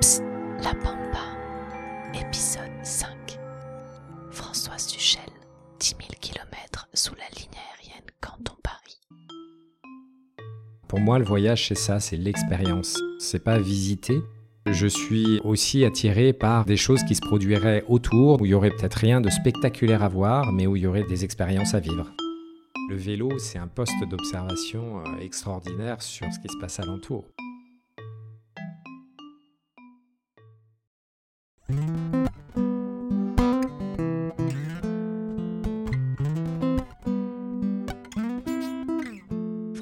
Psst, la pampa, épisode 5. François Suchel, 10 000 km sous la ligne aérienne Canton-Paris. Pour moi, le voyage, c'est ça, c'est l'expérience. C'est pas visiter. Je suis aussi attiré par des choses qui se produiraient autour, où il y aurait peut-être rien de spectaculaire à voir, mais où il y aurait des expériences à vivre. Le vélo, c'est un poste d'observation euh, extraordinaire sur ce qui se passe alentour.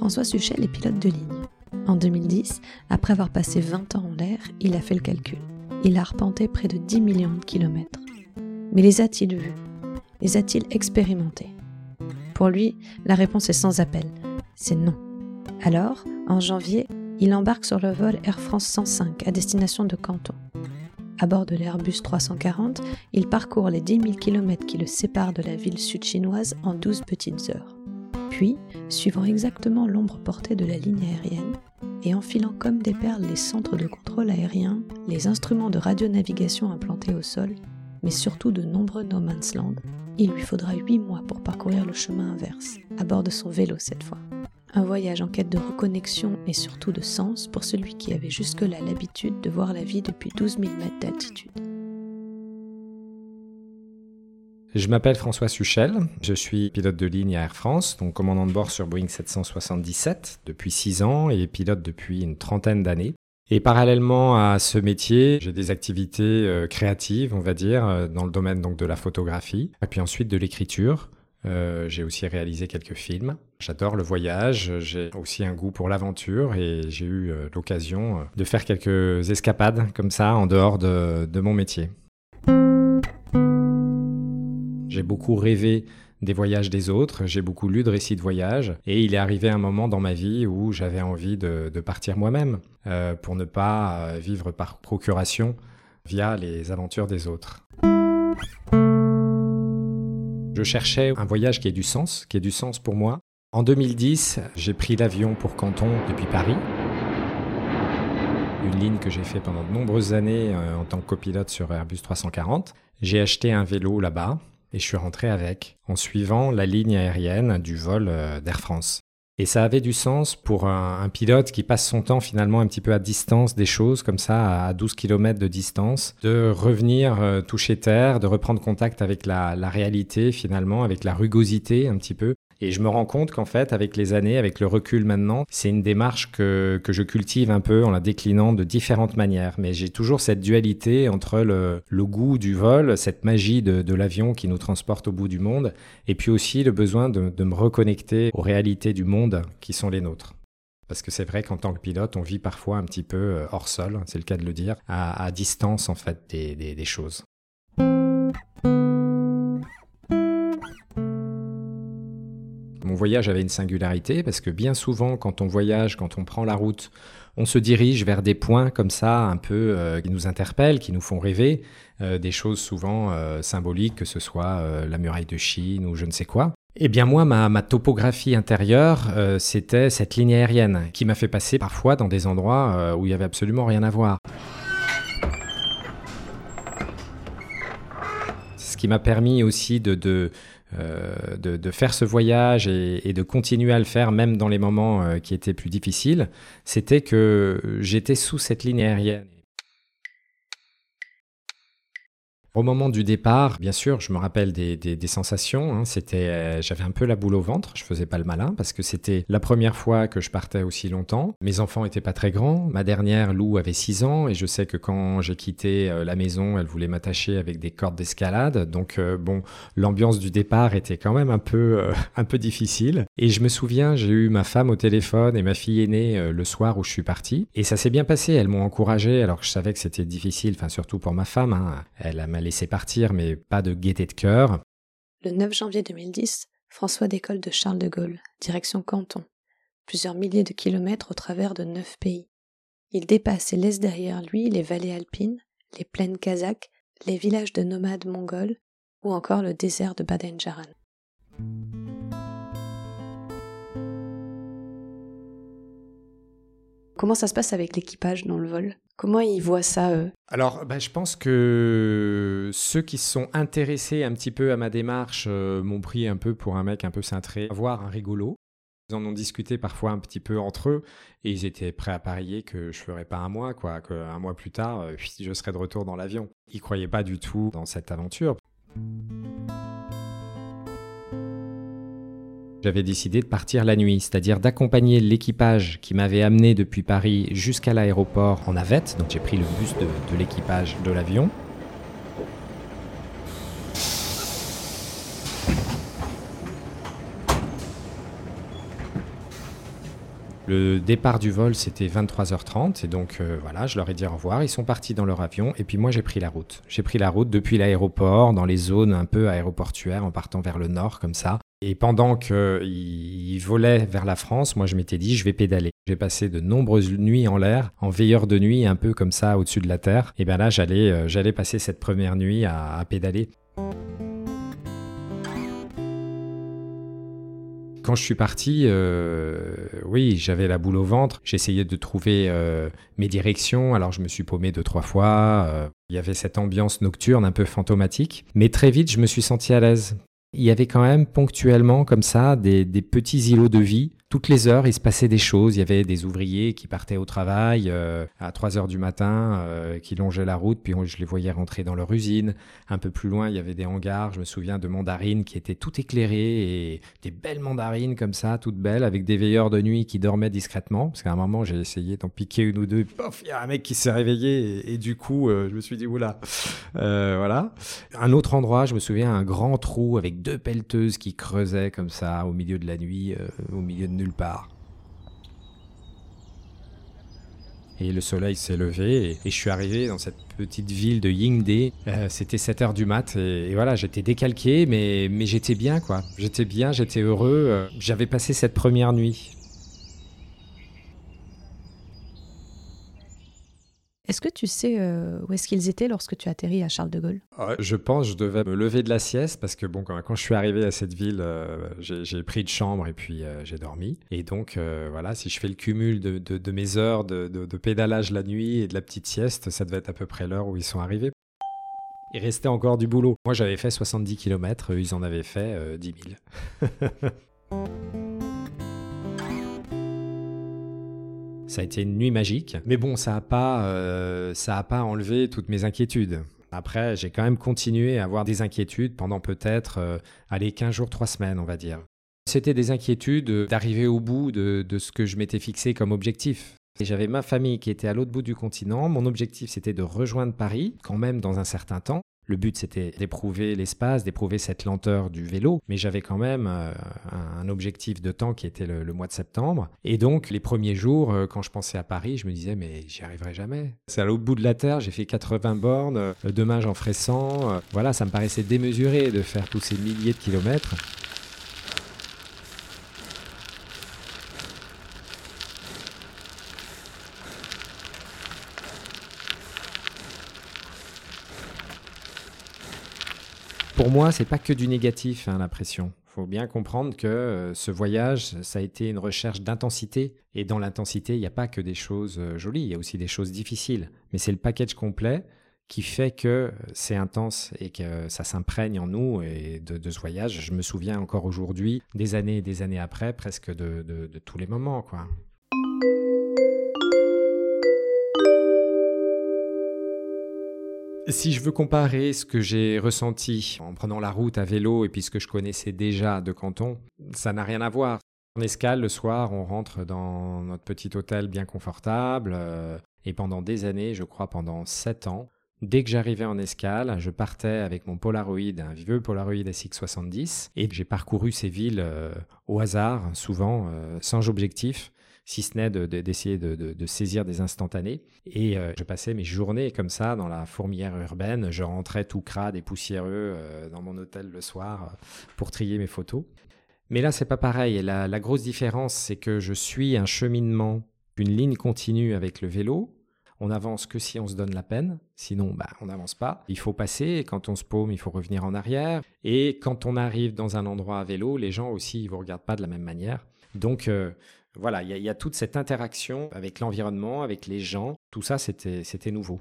François Suchel est pilote de ligne. En 2010, après avoir passé 20 ans en l'air, il a fait le calcul. Il a arpenté près de 10 millions de kilomètres. Mais les a-t-il vus? Les a-t-il expérimentés? Pour lui, la réponse est sans appel. C'est non. Alors, en janvier, il embarque sur le vol Air France 105 à destination de Canton. À bord de l'Airbus 340, il parcourt les 10 000 km qui le séparent de la ville sud-chinoise en 12 petites heures. Puis, suivant exactement l'ombre portée de la ligne aérienne, et enfilant comme des perles les centres de contrôle aérien, les instruments de radionavigation implantés au sol, mais surtout de nombreux no man's land, il lui faudra 8 mois pour parcourir le chemin inverse, à bord de son vélo cette fois. Un voyage en quête de reconnexion et surtout de sens pour celui qui avait jusque-là l'habitude de voir la vie depuis 12 000 mètres d'altitude. Je m'appelle François Suchel, je suis pilote de ligne à Air France, donc commandant de bord sur Boeing 777 depuis 6 ans et pilote depuis une trentaine d'années. Et parallèlement à ce métier, j'ai des activités euh, créatives, on va dire, euh, dans le domaine donc de la photographie, et puis ensuite de l'écriture. Euh, j'ai aussi réalisé quelques films. J'adore le voyage, j'ai aussi un goût pour l'aventure et j'ai eu l'occasion de faire quelques escapades comme ça en dehors de, de mon métier. J'ai beaucoup rêvé des voyages des autres, j'ai beaucoup lu de récits de voyage, et il est arrivé un moment dans ma vie où j'avais envie de, partir moi-même, euh, pour ne pas euh, vivre par procuration via les aventures des autres. Je cherchais un voyage qui ait du sens, qui ait du sens pour moi. En 2010, j'ai pris l'avion pour Canton depuis Paris, une ligne que j'ai fait pendant de nombreuses années euh, en tant que copilote sur Airbus 340. J'ai acheté un vélo là-bas, et je suis rentré avec, en suivant la ligne aérienne du vol euh, d'Air France. Et ça avait du sens pour un, pilote qui passe son temps finalement un petit peu à distance des choses, comme ça, à 12 km de distance, de revenir euh, toucher terre, de reprendre contact avec la, la, réalité finalement, avec la rugosité un petit peu, et je me rends compte qu'en fait, avec les années, avec le recul maintenant, c'est une démarche que, que je cultive un peu en la déclinant de différentes manières. Mais j'ai toujours cette dualité entre le, le goût du vol, cette magie de, l'avion qui nous transporte au bout du monde, et puis aussi le besoin de, de me reconnecter aux réalités du monde qui sont les nôtres. Parce que c'est vrai qu'en tant que pilote, on vit parfois un petit peu euh, hors sol, c'est le cas de le dire, à, à distance en fait des, des choses. Voyage avait une singularité parce que bien souvent, quand on voyage, quand on prend la route, on se dirige vers des points comme ça, un peu euh, qui nous interpellent, qui nous font rêver, euh, des choses souvent euh, symboliques, que ce soit la muraille de Chine ou je ne sais quoi. Eh bien moi, ma, topographie intérieure, c'était cette ligne aérienne qui m'a fait passer parfois dans des endroits où il y avait absolument rien à voir. Ce qui m'a permis aussi de, de euh, de, de, faire ce voyage et, et, de continuer à le faire même dans les moments euh, qui étaient plus difficiles, c'était que j'étais sous cette ligne aérienne. Au moment du départ, bien sûr, je me rappelle des, sensations. Hein. C'était, euh, j'avais un peu la boule au ventre. Je faisais pas le malin parce que c'était la première fois que je partais aussi longtemps. Mes enfants étaient pas très grands. Ma dernière, Lou, avait 6 ans et je sais que quand j'ai quitté euh, la maison, elle voulait m'attacher avec des cordes d'escalade. Donc euh, bon, l'ambiance du départ était quand même un peu, un peu difficile. Et je me souviens, j'ai eu ma femme au téléphone et ma fille aînée le soir où je suis parti. Et ça s'est bien passé. Elles m'ont encouragé alors que je savais que c'était difficile. Enfin surtout pour ma femme. Hein. Elle m'a laissé partir, mais pas de gaieté de cœur. Le 9 janvier 2010, François décolle de Charles de Gaulle, direction Canton, plusieurs milliers de kilomètres au travers de neuf pays. Il dépasse et laisse derrière lui les vallées alpines, les plaines kazakhs, les villages de nomades mongols ou encore le désert de Baden-Jaran. Comment ça se passe avec l'équipage dans le vol? Comment ils voient ça Alors, bah, je pense que ceux qui sont intéressés un petit peu à ma démarche euh, m'ont pris un peu pour un mec un peu cintré, voir un rigolo. Ils en ont discuté parfois un petit peu entre eux et ils étaient prêts à parier que je ferais pas un mois, quoi, qu'un mois plus tard, euh, je serais de retour dans l'avion. Ils croyaient pas du tout dans cette aventure. J'avais décidé de partir la nuit, c'est-à-dire d'accompagner l'équipage qui m'avait amené depuis Paris jusqu'à l'aéroport en navette. Donc j'ai pris le bus de, l'équipage de l'avion. Le départ du vol, c'était 23h30 et donc euh, voilà, je leur ai dit au revoir. Ils sont partis dans leur avion et puis moi j'ai pris la route. J'ai pris la route depuis l'aéroport, dans les zones un peu aéroportuaires, en partant vers le nord comme ça. Et pendant qu'ils volaient vers la France, moi je m'étais dit je vais pédaler. J'ai passé de nombreuses nuits en l'air, en veilleur de nuit, un peu comme ça au-dessus de la terre. Et bien là j'allais euh, j'allais passer cette première nuit à pédaler. Quand je suis parti, euh, oui, j'avais la boule au ventre. J'essayais de trouver euh, mes directions. Alors je me suis paumé deux, trois fois. Il y avait cette ambiance nocturne un peu fantomatique. Mais très vite, je me suis senti à l'aise. Il y avait quand même ponctuellement comme ça des petits îlots de vie toutes les heures, il se passait des choses. Il y avait des ouvriers qui partaient au travail euh, à 3 heures du matin, euh, qui longeaient la route, puis je les voyais rentrer dans leur usine. Un peu plus loin, il y avait des hangars. Je me souviens de mandarines qui étaient toutes éclairées et des belles mandarines comme ça, toutes belles, avec des veilleurs de nuit qui dormaient discrètement. Parce qu'à un moment, j'ai essayé d'en piquer une ou deux. Il y a un mec qui s'est réveillé et, du coup, euh, je me suis dit oula, voilà. Un autre endroit, je me souviens, un grand trou avec deux pelleteuses qui creusaient comme ça au milieu de la nuit, au milieu de Et le soleil s'est levé et, je suis arrivé dans cette petite ville de Yingde. Euh, c'était 7 heures du mat et, voilà, j'étais décalqué, mais, mais j'étais bien quoi. J'étais bien, j'étais heureux. Euh, j'avais passé cette première nuit. Est-ce que tu sais euh, où est-ce qu'ils étaient lorsque tu atterris à Charles de Gaulle? Je pense que je devais me lever de la sieste parce que bon, quand, je suis arrivé à cette ville, euh, j'ai pris une chambre et puis euh, j'ai dormi. Et donc voilà, si je fais le cumul de, mes heures de, de, pédalage la nuit et de la petite sieste, ça devait être à peu près l'heure où ils sont arrivés. Il restait encore du boulot. Moi j'avais fait 70 km, ils en avaient fait 10 000. Ça a été une nuit magique. Mais bon, ça n'a pas, euh, ça a pas enlevé toutes mes inquiétudes. Après, j'ai quand même continué à avoir des inquiétudes pendant peut-être, euh, allez, 15 jours, 3 semaines, on va dire. C'était des inquiétudes d'arriver au bout de, de ce que je m'étais fixé comme objectif. J'avais ma famille qui était à l'autre bout du continent. Mon objectif, c'était de rejoindre Paris, quand même dans un certain temps. Le but, c'était d'éprouver l'espace, d'éprouver cette lenteur du vélo, mais j'avais quand même euh, un objectif de temps qui était le, mois de septembre. Et donc, les premiers jours, euh, quand je pensais à Paris, je me disais, mais j'y arriverai jamais. C'est à l'autre bout de la Terre, j'ai fait 80 bornes, euh, demain j'en ferai 100. voilà, ça me paraissait démesuré de faire tous ces milliers de kilomètres. Pour moi, c'est pas que du négatif, hein, la pression. Faut bien comprendre que euh, ce voyage, ça a été une recherche d'intensité. Et dans l'intensité, il n'y a pas que des choses euh, jolies, il y a aussi des choses difficiles. Mais c'est le package complet qui fait que c'est intense et que ça s'imprègne en nous et de, ce voyage. Je me souviens encore aujourd'hui, des années et des années après, presque de, de tous les moments, quoi. Si je veux comparer ce que j'ai ressenti en prenant la route à vélo et puis ce que je connaissais déjà de Canton, ça n'a rien à voir. En escale, le soir, on rentre dans notre petit hôtel bien confortable euh, et pendant des années, je crois pendant sept ans, Dès que j'arrivais en escale, je partais avec mon Polaroid, un vieux Polaroid SX70, et j'ai parcouru ces villes euh, au hasard, souvent euh, sans objectif si ce n'est d'essayer de, saisir des instantanés. Et euh, je passais mes journées comme ça dans la fourmilière urbaine. Je rentrais tout crade et poussiéreux euh, dans mon hôtel le soir euh, pour trier mes photos. Mais là, c'est pas pareil. Et la, la grosse différence, c'est que je suis un cheminement, une ligne continue avec le vélo. On avance que si on se donne la peine, sinon bah, on n'avance pas. Il faut passer, quand on se paume, il faut revenir en arrière. Et quand on arrive dans un endroit à vélo, les gens aussi, ils vous regardent pas de la même manière. Donc, Voilà, il y, a toute cette interaction avec l'environnement, avec les gens. Tout ça, c'était nouveau.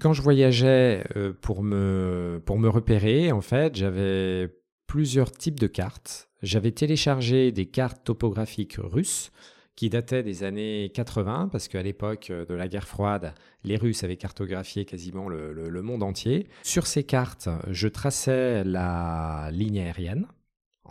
Quand je voyageais euh, pour me, pour me repérer, en fait, j'avais plusieurs types de cartes. J'avais téléchargé des cartes topographiques russes qui dataient des années 80, parce qu'à l'époque euh, de la guerre froide, les Russes avaient cartographié quasiment le, monde entier. Sur ces cartes, je traçais la ligne aérienne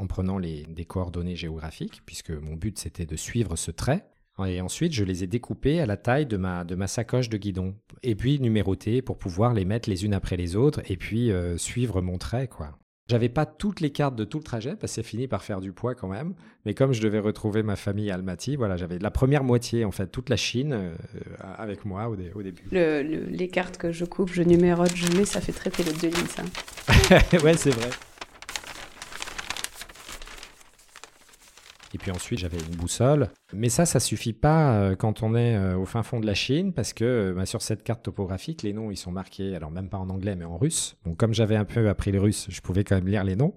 en prenant les, des coordonnées géographiques, puisque mon but c'était de suivre ce trait. Et ensuite, je les ai découpées à la taille de ma, de ma sacoche de guidon. Et puis numérotées pour pouvoir les mettre les unes après les autres et puis euh, suivre mon trait, quoi. J'avais pas toutes les cartes de tout le trajet parce que c'est fini par faire du poids quand même. Mais comme je devais retrouver ma famille à Almaty, voilà, j'avais la première moitié, en fait, toute la Chine euh, avec moi au, début. les cartes que je coupe, je numérote, je mets, ça fait très pilote de ligne, ça. ouais, c'est vrai. Et puis ensuite, j'avais une boussole. Mais ça, ça suffit pas euh, quand on est euh, au fin fond de la Chine, parce que euh, bah, sur cette carte topographique, les noms, ils sont marqués, alors même pas en anglais, mais en russe. Donc comme j'avais un peu appris le russe, je pouvais quand même lire les noms.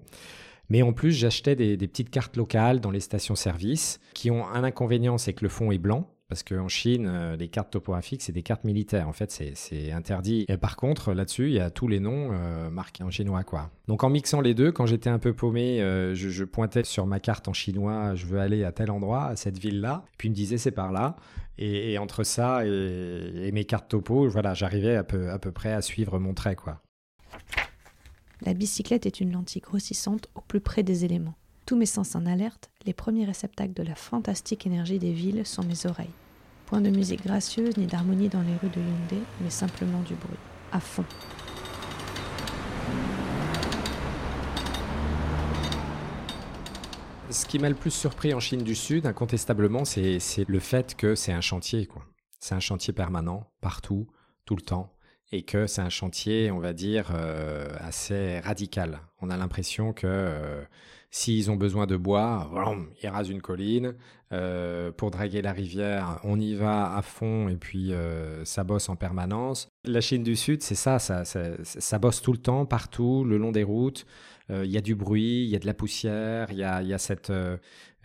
Mais en plus, j'achetais des, des petites cartes locales dans les stations-service qui ont un inconvénient, c'est que le fond est blanc. Parce qu'en Chine, euh, les cartes topographiques, c'est des cartes militaires. En fait, c'est interdit. Et par contre, là-dessus, il y a tous les noms euh, marqués en chinois. quoi. Donc en mixant les deux, quand j'étais un peu paumé, euh, je, pointais sur ma carte en chinois, je veux aller à tel endroit, à cette ville-là. Puis il me disait, c'est par là. Et, entre ça et, mes cartes topo, voilà, j'arrivais à peu, à peu près à suivre mon trait. quoi. La bicyclette est une lentille grossissante au plus près des éléments. Tous mes sens en alerte, les premiers réceptacles de la fantastique énergie des villes sont mes oreilles. Point de musique gracieuse ni d'harmonie dans les rues de Hyundai, mais simplement du bruit, à fond. Ce qui m'a le plus surpris en Chine du Sud, incontestablement, c'est le fait que c'est un chantier. C'est un chantier permanent, partout, tout le temps et que c'est un chantier, on va dire, euh, assez radical. On a l'impression que euh, s'ils ont besoin de bois, ils rasent une colline. Euh, pour draguer la rivière, on y va à fond et puis ça bosse en permanence. La Chine du Sud, c'est ça, ça, ça, ça, bosse tout le temps, partout, le long des routes. Il y a du bruit, il y a de la poussière, il y a, y a cette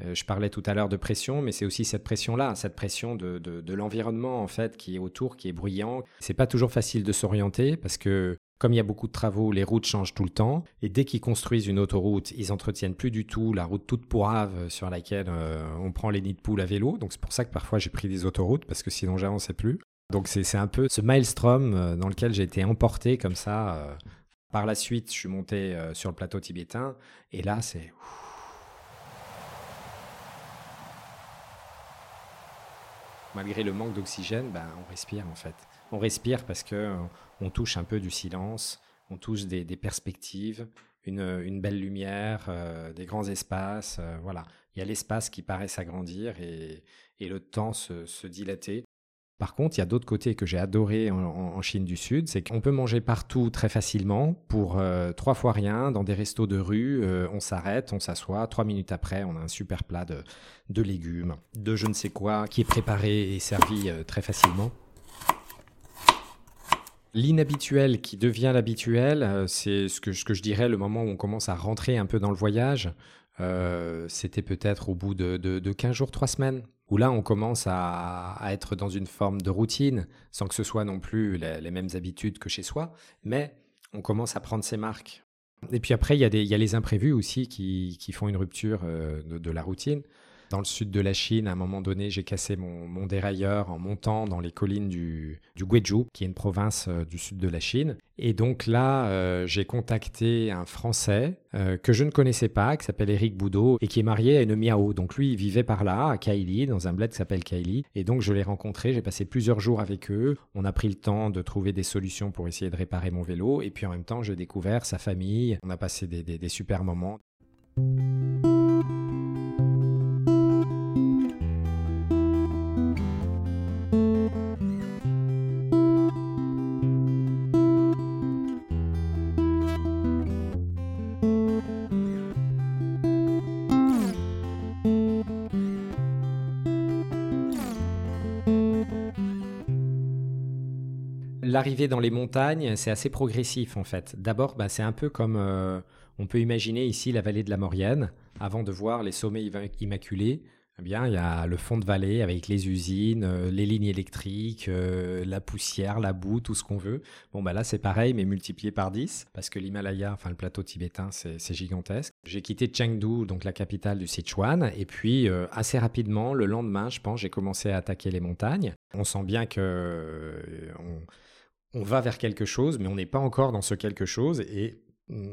euh, je parlais tout à l'heure de pression, mais c'est aussi cette pression-là, cette pression de, de, l'environnement en fait qui est autour, qui est bruyant. C'est pas toujours facile de s'orienter parce que comme il y a beaucoup de travaux, les routes changent tout le temps. Et dès qu'ils construisent une autoroute, ils entretiennent plus du tout la route toute pourrave sur laquelle euh, on prend les nids de poules à vélo. Donc c'est pour ça que parfois j'ai pris des autoroutes parce que sinon j'avançais plus. Donc c'est un peu ce maelstrom euh, dans lequel j'ai été emporté comme ça. Par la suite, je suis monté sur le plateau tibétain et là c'est malgré le manque d'oxygène, ben, on respire en fait. On respire parce que euh, on touche un peu du silence, on touche des, perspectives, une, belle lumière, euh, des grands espaces. Euh, voilà, il y a l'espace qui paraît s'agrandir et, le temps se dilater. Par contre, il y a d'autres côtés que j'ai adoré en, Chine du Sud, c'est qu'on peut manger partout très facilement pour trois fois rien dans des restos de rue. On s'arrête, on s'assoit, trois minutes après, on a un super plat de, légumes, de je ne sais quoi, qui est préparé et servi très facilement. L'inhabituel qui devient l'habituel, c'est ce que, je dirais le moment où on commence à rentrer un peu dans le voyage. C'était peut-être au bout de, de 15 jours, 3 semaines où là on commence à, être dans une forme de routine, sans que ce soit non plus les, mêmes habitudes que chez soi, mais on commence à prendre ses marques. Et puis après, il y, a les imprévus aussi qui, font une rupture euh, de, la routine. Dans le sud de la Chine, à un moment donné, j'ai cassé mon, dérailleur en montant dans les collines du, du Guizhou, qui est une province euh, du sud de la Chine. Et donc là, euh, j'ai contacté un Français euh, que je ne connaissais pas, qui s'appelle Eric Boudot, et qui est marié à une Miao. Donc lui, il vivait par là, à Kaili, dans un bled qui s'appelle Kaili. Et donc je l'ai rencontré, j'ai passé plusieurs jours avec eux. On a pris le temps de trouver des solutions pour essayer de réparer mon vélo. Et puis en même temps, j'ai découvert sa famille. On a passé des, des super moments. L'arrivée dans les montagnes, c'est assez progressif en fait. D'abord, bah, c'est un peu comme euh, on peut imaginer ici la vallée de la Maurienne. avant de voir les sommets immaculés, eh bien, il y a le fond de vallée avec les usines, euh, les lignes électriques, euh, la poussière, la boue, tout ce qu'on veut. Bon, bah là, c'est pareil, mais multiplié par 10, parce que l'Himalaya, enfin le plateau tibétain, c'est gigantesque. J'ai quitté Chengdu, donc la capitale du Sichuan, et puis assez rapidement, le lendemain, je pense, j'ai commencé à attaquer les montagnes. On sent bien que va vers quelque chose, mais on n'est pas encore dans ce quelque chose, et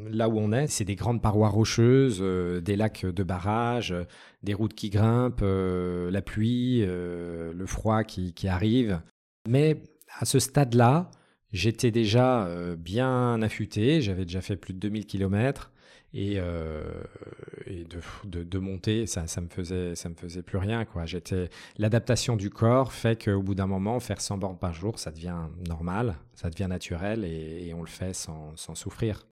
là où on est, c'est des grandes parois rocheuses, euh, des lacs de barrage, euh, des routes qui grimpent, euh, la pluie, le froid qui, arrive. Mais à ce stade-là, j'étais déjà bien affûté, j'avais déjà fait plus de 2000 km et, et de, de, monter, ça, ça me faisait, ça me faisait plus rien quoi. J'étais, l'adaptation du corps fait qu'au bout d'un moment, faire 100 bornes par jour, ça devient normal, ça devient naturel et, on le fait sans, sans souffrir.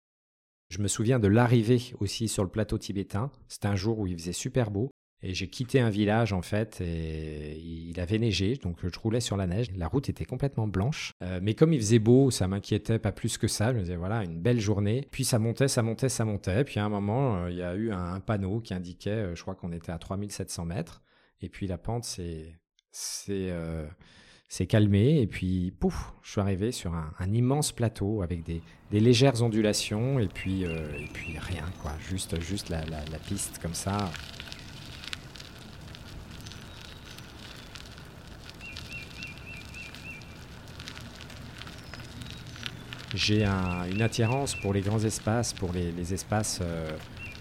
Je me souviens de l'arrivée aussi sur le plateau tibétain. C'était un jour où il faisait super beau. Et j'ai quitté un village en fait et il avait neigé, donc je roulais sur la neige. La route était complètement blanche, euh, mais comme il faisait beau, ça m'inquiétait pas plus que ça. Je me disais voilà une belle journée. Puis ça montait, ça montait, ça montait. Puis à un moment, euh, il y a eu un, panneau qui indiquait, euh, je crois qu'on était à 3700 mètres. Et puis la pente, s'est calmé et puis pouf, je suis arrivé sur un, immense plateau avec des, légères ondulations et puis, et puis rien quoi, juste, juste la, piste comme ça. J'ai une attirance pour les grands espaces, pour les, espaces euh,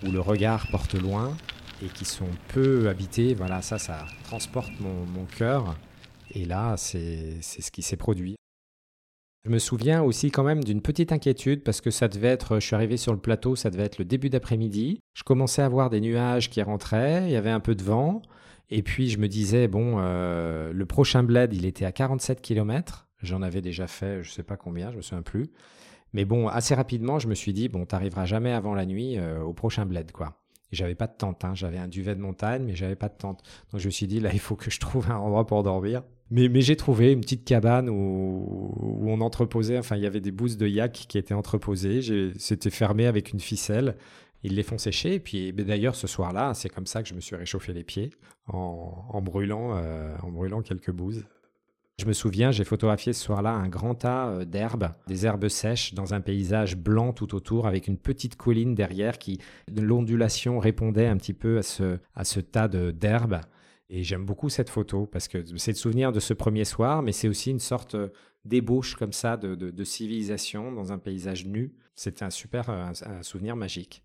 où le regard porte loin et qui sont peu habités. Voilà, ça, ça transporte mon, cœur. Et là, c'est ce qui s'est produit. Je me souviens aussi quand même d'une petite inquiétude parce que ça devait être, je suis arrivé sur le plateau, ça devait être le début d'après-midi. Je commençais à voir des nuages qui rentraient, il y avait un peu de vent. Et puis je me disais, bon, euh, le prochain bled, il était à 47 km. J'en avais déjà fait, je sais pas combien, je me souviens plus. Mais bon, assez rapidement, je me suis dit, bon, t'arriveras jamais avant la nuit euh, au prochain bled, quoi. J'avais pas de tente, hein. j'avais un duvet de montagne, mais j'avais pas de tente. Donc je me suis dit, là, il faut que je trouve un endroit pour dormir. Mais, j'ai trouvé une petite cabane où, on entreposait, enfin, il y avait des bouses de yak qui étaient entreposées. C'était fermé avec une ficelle. Ils les font sécher. Et puis, d'ailleurs, ce soir-là, c'est comme ça que je me suis réchauffé les pieds en, en brûlant, euh, en brûlant quelques bouses. Je me souviens, j'ai photographié ce soir-là un grand tas euh, d'herbes, des herbes sèches dans un paysage blanc tout autour avec une petite colline derrière qui, l'ondulation répondait un petit peu à ce, à ce tas d'herbes. Et j'aime beaucoup cette photo parce que c'est le souvenir de ce premier soir, mais c'est aussi une sorte euh, d'ébauche comme ça de, de, civilisation dans un paysage nu. C'était un super un souvenir magique.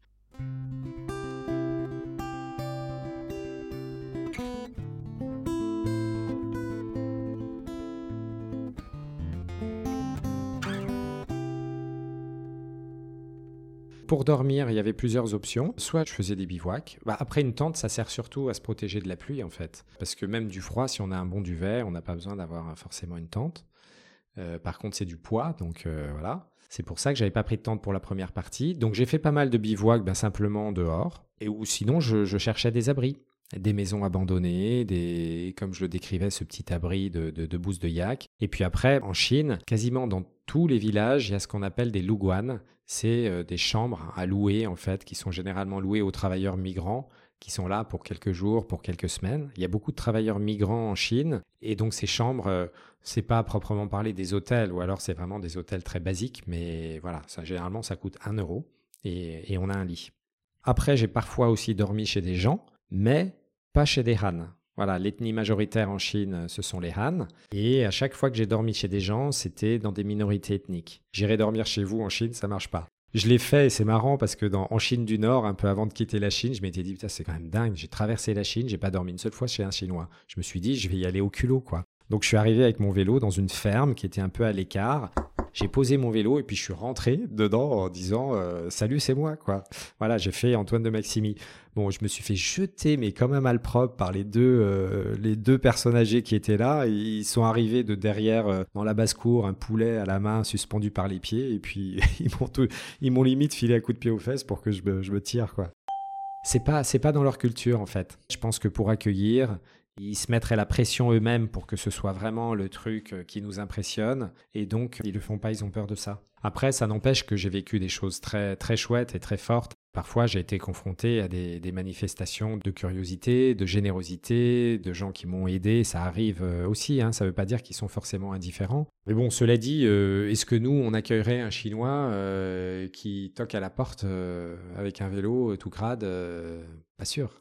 Pour dormir, il y avait plusieurs options. Soit je faisais des bivouacs. Bah, après, une tente, ça sert surtout à se protéger de la pluie, en fait. Parce que même du froid, si on a un bon duvet, on n'a pas besoin d'avoir forcément une tente. Euh, par contre, c'est du poids, donc euh, voilà. C'est pour ça que j'avais pas pris de tente pour la première partie. Donc j'ai fait pas mal de bivouacs, ben, simplement dehors. Et ou sinon, je, cherchais des abris des maisons abandonnées, des, comme je le décrivais, ce petit abri de, de, de de yak. Et puis après, en Chine, quasiment dans tous les villages, il y a ce qu'on appelle des luguan. C'est euh, des chambres à louer, en fait, qui sont généralement louées aux travailleurs migrants, qui sont là pour quelques jours, pour quelques semaines. Il y a beaucoup de travailleurs migrants en Chine. Et donc, ces chambres, euh, c'est pas proprement parler des hôtels, ou alors c'est vraiment des hôtels très basiques, mais voilà, ça, généralement, ça coûte un euro. Et, et on a un lit. Après, j'ai parfois aussi dormi chez des gens mais pas chez des Han. Voilà, l'ethnie majoritaire en Chine, ce sont les Han. Et à chaque fois que j'ai dormi chez des gens, c'était dans des minorités ethniques. J'irai dormir chez vous en Chine, ça marche pas. Je l'ai fait et c'est marrant parce que en Chine du Nord, un peu avant de quitter la Chine, je m'étais dit, putain, c'est quand même dingue. J'ai traversé la Chine, j'ai pas dormi une seule fois chez un Chinois. Je me suis dit, je vais y aller au culot, quoi. Donc je suis arrivé avec mon vélo dans une ferme qui était un peu à l'écart. J'ai posé mon vélo et puis je suis rentré dedans en disant euh, salut c'est moi quoi. Voilà j'ai fait Antoine de Maximi. Bon je me suis fait jeter mais comme un malpropre par les deux euh, les deux personnes âgées qui étaient là. Ils sont arrivés de derrière euh, dans la basse cour un poulet à la main suspendu par les pieds et puis ils m'ont limite filé un coup de pied aux fesses pour que je me, je me tire quoi. C'est pas c'est pas dans leur culture en fait. Je pense que pour accueillir ils se mettraient la pression eux-mêmes pour que ce soit vraiment le truc euh, qui nous impressionne. Et donc, ils le font pas, ils ont peur de ça. Après, ça n'empêche que j'ai vécu des choses très, très chouettes et très fortes. Parfois, j'ai été confronté à des, manifestations de curiosité, de générosité, de gens qui m'ont aidé. Ça arrive euh, aussi, hein. ça ne veut pas dire qu'ils sont forcément indifférents. Mais bon, cela dit, euh, est-ce que nous, on accueillerait un Chinois qui toque à la porte avec un vélo tout crade Pas sûr.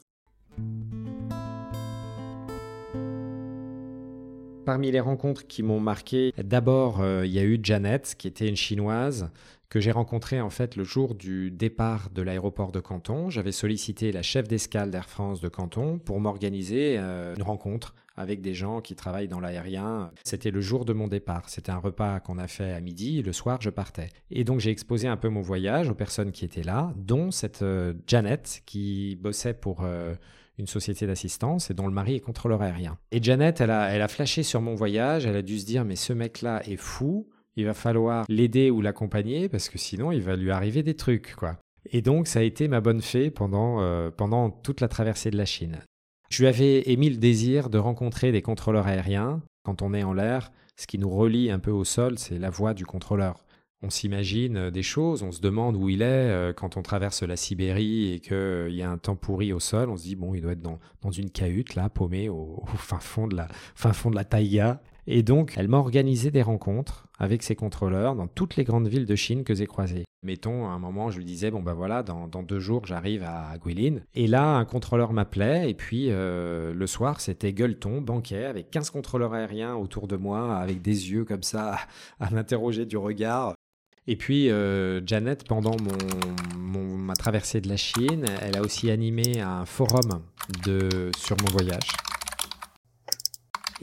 Parmi les rencontres qui m'ont marqué, d'abord, il y a eu Janet, qui était une Chinoise que j'ai rencontré en fait le jour du départ de l'aéroport de Canton. J'avais sollicité la chef d'escale d'Air France de Canton pour m'organiser euh, une rencontre avec des gens qui travaillent dans l'aérien. C'était le jour de mon départ. C'était un repas qu'on a fait à midi. Le soir, je partais. Et donc, j'ai exposé un peu mon voyage aux personnes qui étaient là, dont cette euh, Janet qui bossait pour euh, une société d'assistance et dont le mari est contrôleur aérien. Et Janet, elle a, elle a flashé sur mon voyage. Elle a dû se dire, mais ce mec-là est fou il va falloir l'aider ou l'accompagner parce que sinon il va lui arriver des trucs, quoi. Et donc ça a été ma bonne fée pendant, euh, pendant toute la traversée de la Chine. Je lui avais émis le désir de rencontrer des contrôleurs aériens. Quand on est en l'air, ce qui nous relie un peu au sol, c'est la voix du contrôleur. On s'imagine euh, des choses, on se demande où il est euh, quand on traverse la Sibérie et qu'il y a un temps pourri au sol. On se dit, bon, il doit être dans, dans une cahute, là, paumé au, fin, fond de la, fin fond de la taïga. Et donc, elle m'a organisé des rencontres avec ses contrôleurs dans toutes les grandes villes de Chine que j'ai croisées. Mettons, à un moment, je lui disais, bon ben voilà, dans, deux jours, j'arrive à Guilin. Et là, un contrôleur m'appelait, et puis euh, le soir, c'était gueuleton, banquet, avec 15 contrôleurs aériens autour de moi, avec des yeux comme ça, à m'interroger du regard. Et puis, euh, Janet, pendant mon, ma traversée de la Chine, elle a aussi animé un forum sur mon voyage.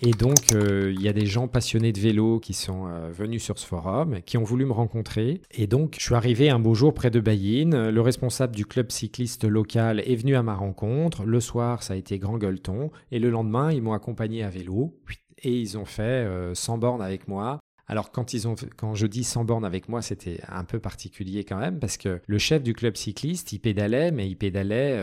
Et donc, euh, il y a des gens passionnés de vélo qui sont euh, venus sur ce forum, qui ont voulu me rencontrer. Et donc, je suis arrivé un beau jour près de Bayine. Le responsable du club cycliste local est venu à ma rencontre. Le soir, ça a été grand gueuleton. Et le lendemain, ils m'ont accompagné à vélo. Et ils ont fait 100 euh, bornes avec moi. Alors quand ils ont, quand je dis 100 bornes avec moi, c'était un peu particulier quand même parce que le chef du club cycliste, il pédalait, mais il pédalait